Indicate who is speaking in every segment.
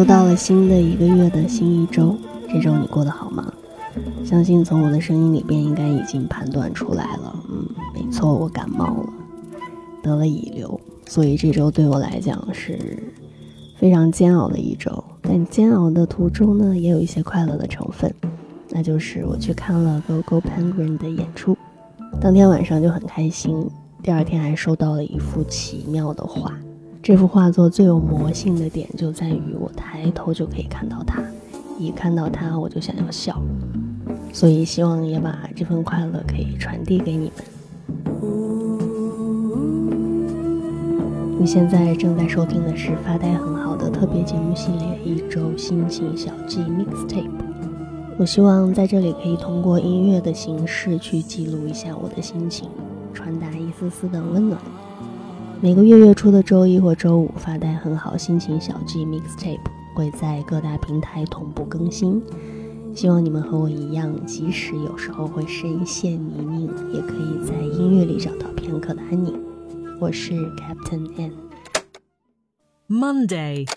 Speaker 1: 又到了新的一个月的新一周，这周你过得好吗？相信从我的声音里边应该已经判断出来了，嗯，没错，我感冒了，得了乙流，所以这周对我来讲是非常煎熬的一周。但煎熬的途中呢，也有一些快乐的成分，那就是我去看了 Go Go Penguin 的演出，当天晚上就很开心，第二天还收到了一幅奇妙的画。这幅画作最有魔性的点就在于，我抬头就可以看到它，一看到它我就想要笑，所以希望也把这份快乐可以传递给你们。你现在正在收听的是发呆很好的特别节目系列《一周心情小记 Mixtape》。我希望在这里可以通过音乐的形式去记录一下我的心情，传达一丝丝的温暖。每个月月初的周一或周五，发呆很好心情小记 Mixtape 会在各大平台同步更新。希望你们和我一样，即使有时候会深陷泥泞，也可以在音乐里找到片刻的安宁。我是 Captain N。
Speaker 2: Monday.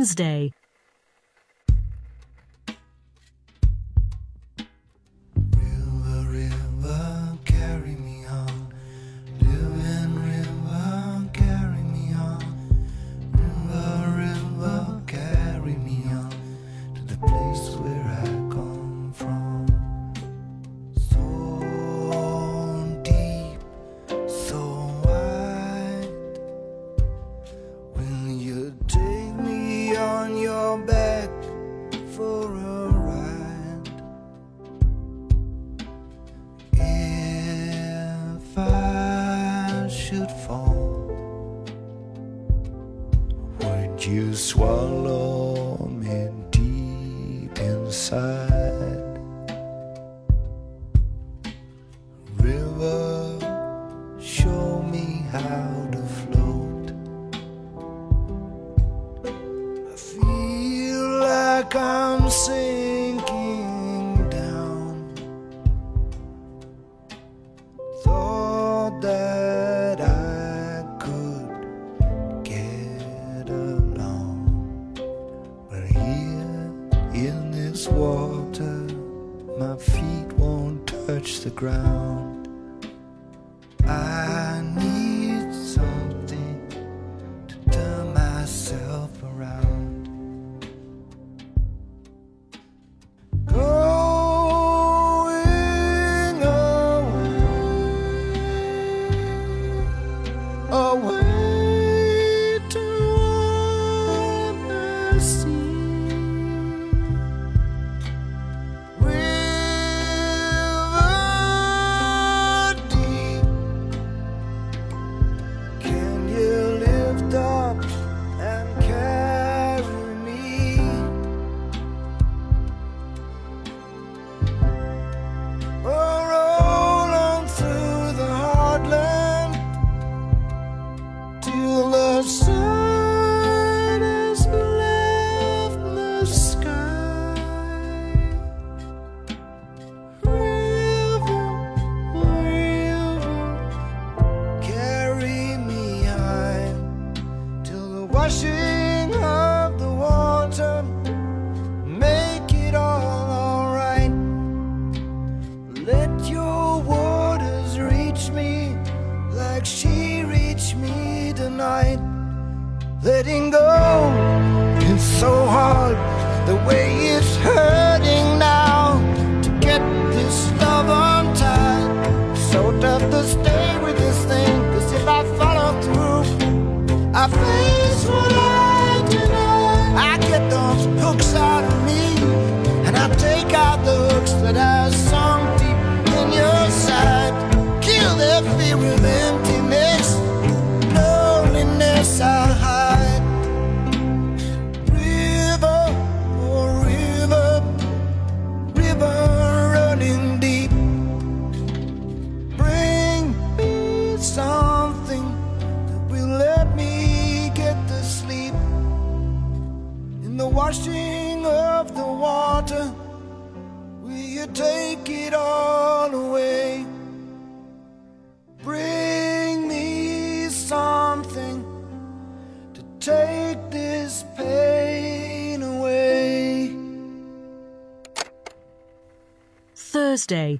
Speaker 2: Wednesday.
Speaker 3: Touch the ground. I the way
Speaker 2: Thursday.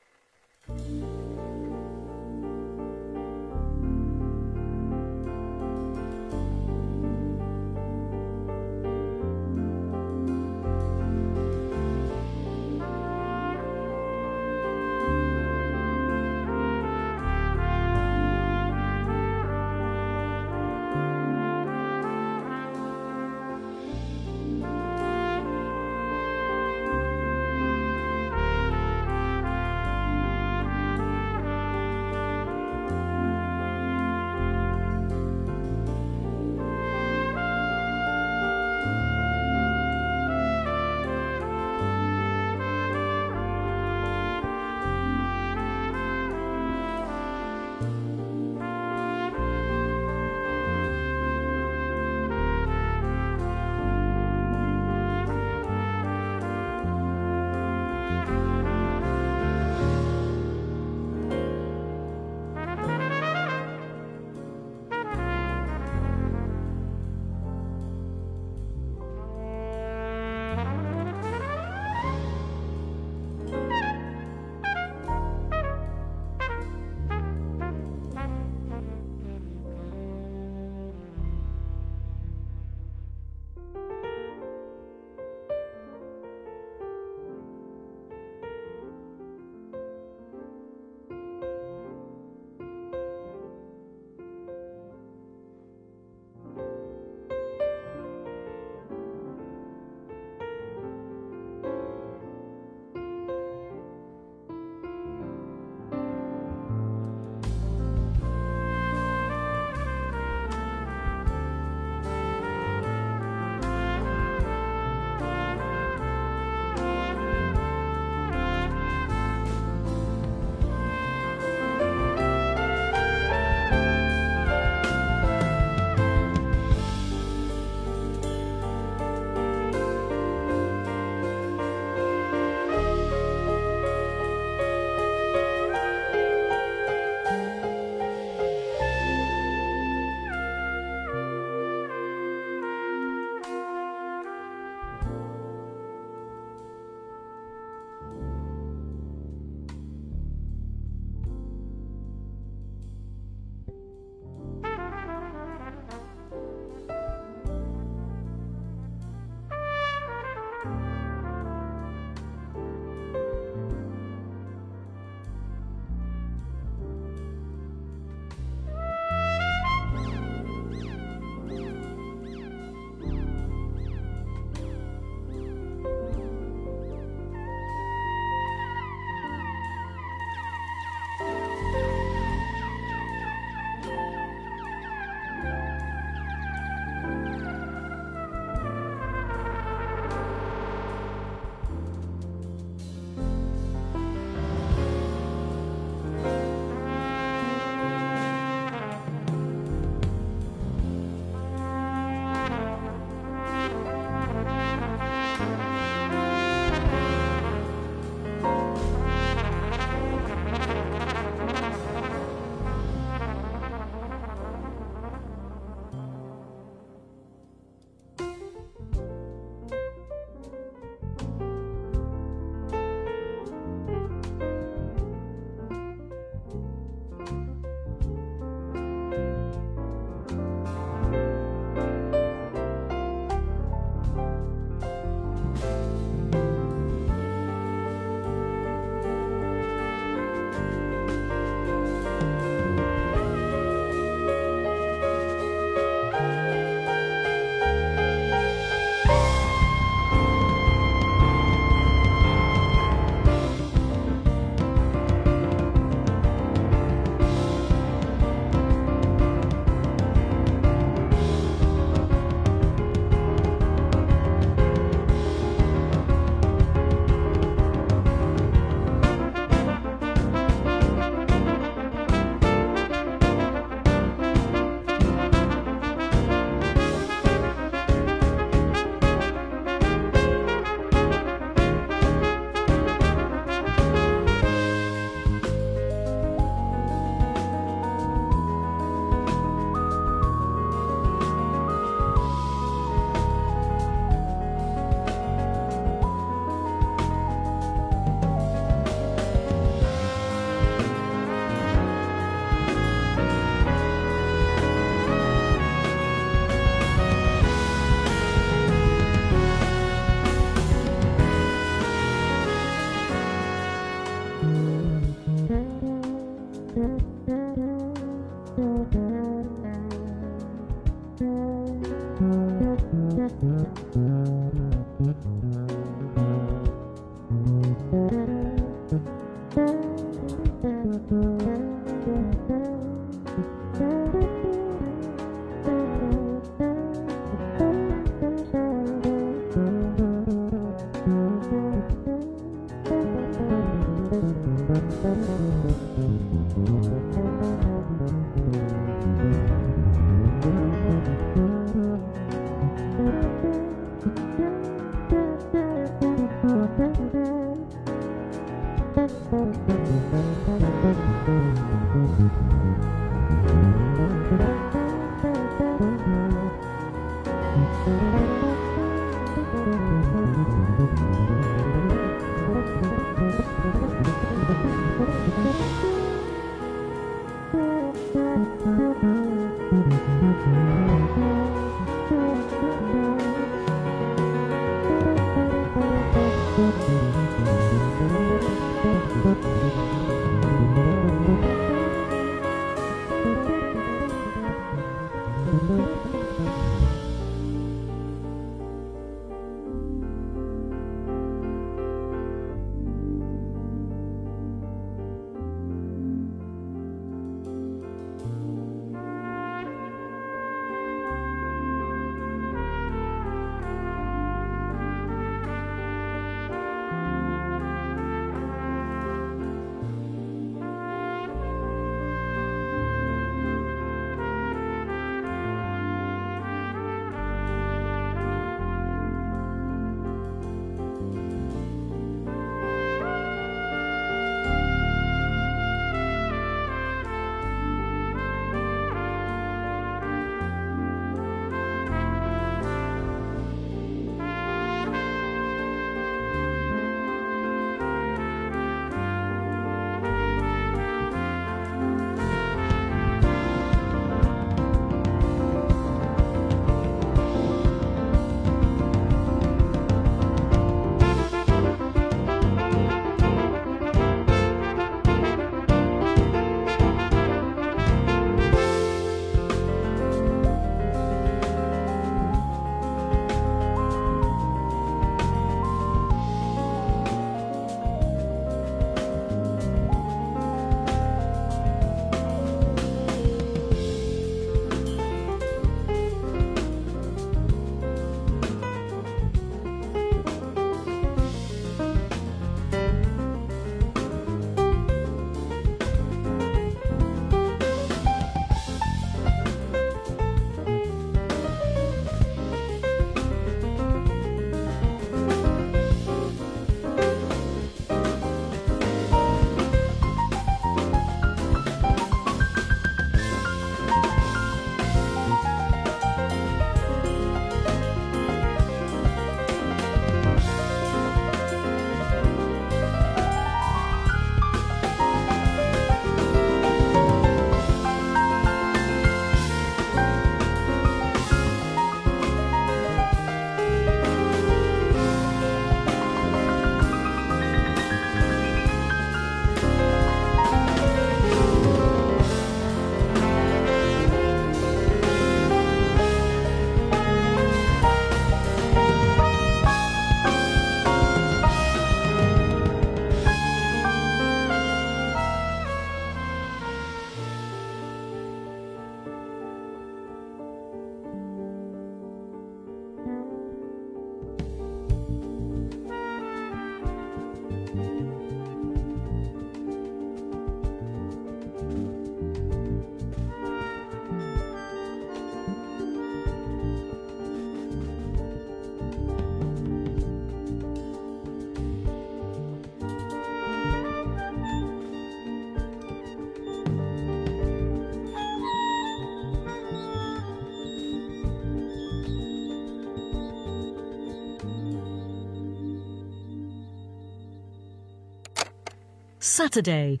Speaker 2: Saturday,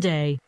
Speaker 2: Sunday,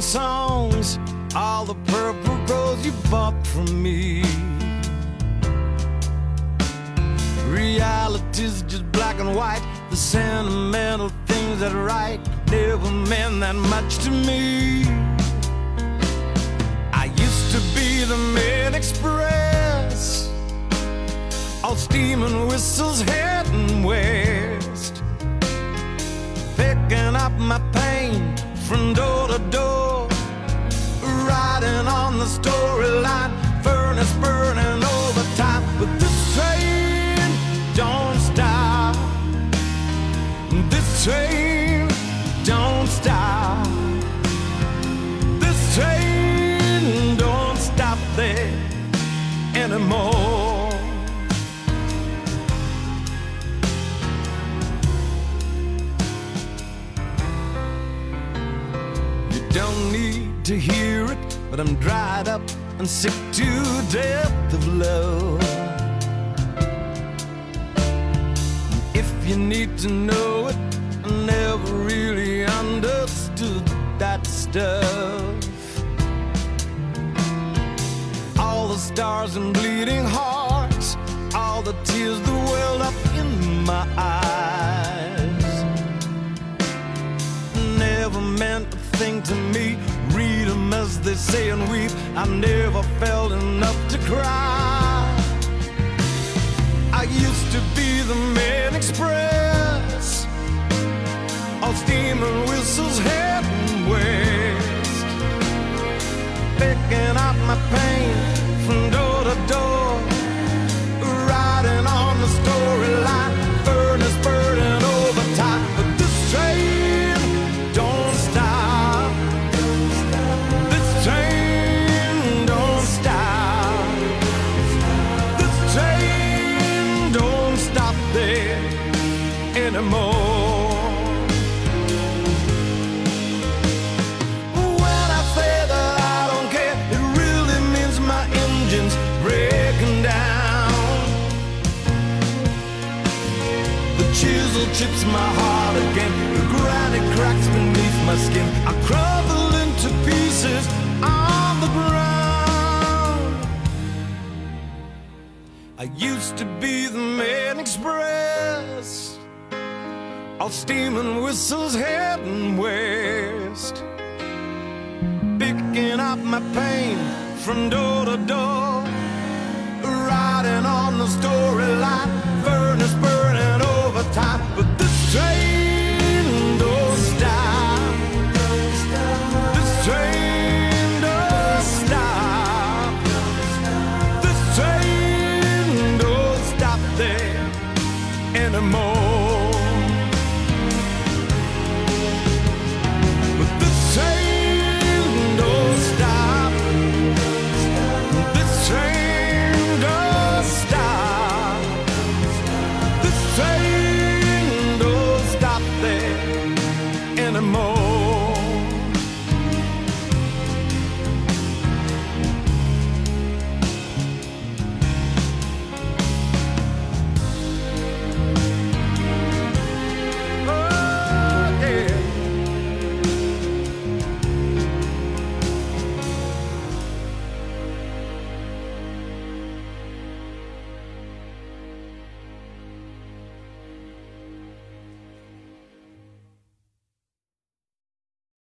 Speaker 3: in songs, all the purple rose you bought from me. Reality's just black and white. The sentimental things that write never meant that much to me. I used to be the main express, all steam and whistles heading west, picking up my pain from door to door, riding on the storyline, furnace burning overtime. But this train don't stop. This train don't stop. This train don't stop there anymore. You don't need to hear but I'm dried up and sick to death of love. If you need to know it, I never really understood that stuff. All the stars and bleeding hearts, all the tears that welled up in my eyes. Never meant a thing to me. Read 'em as they say and weep. I never felt enough to cry. The Main express. All steam and whistles heading west. Picking up my pain from door to door. Riding on the storyline.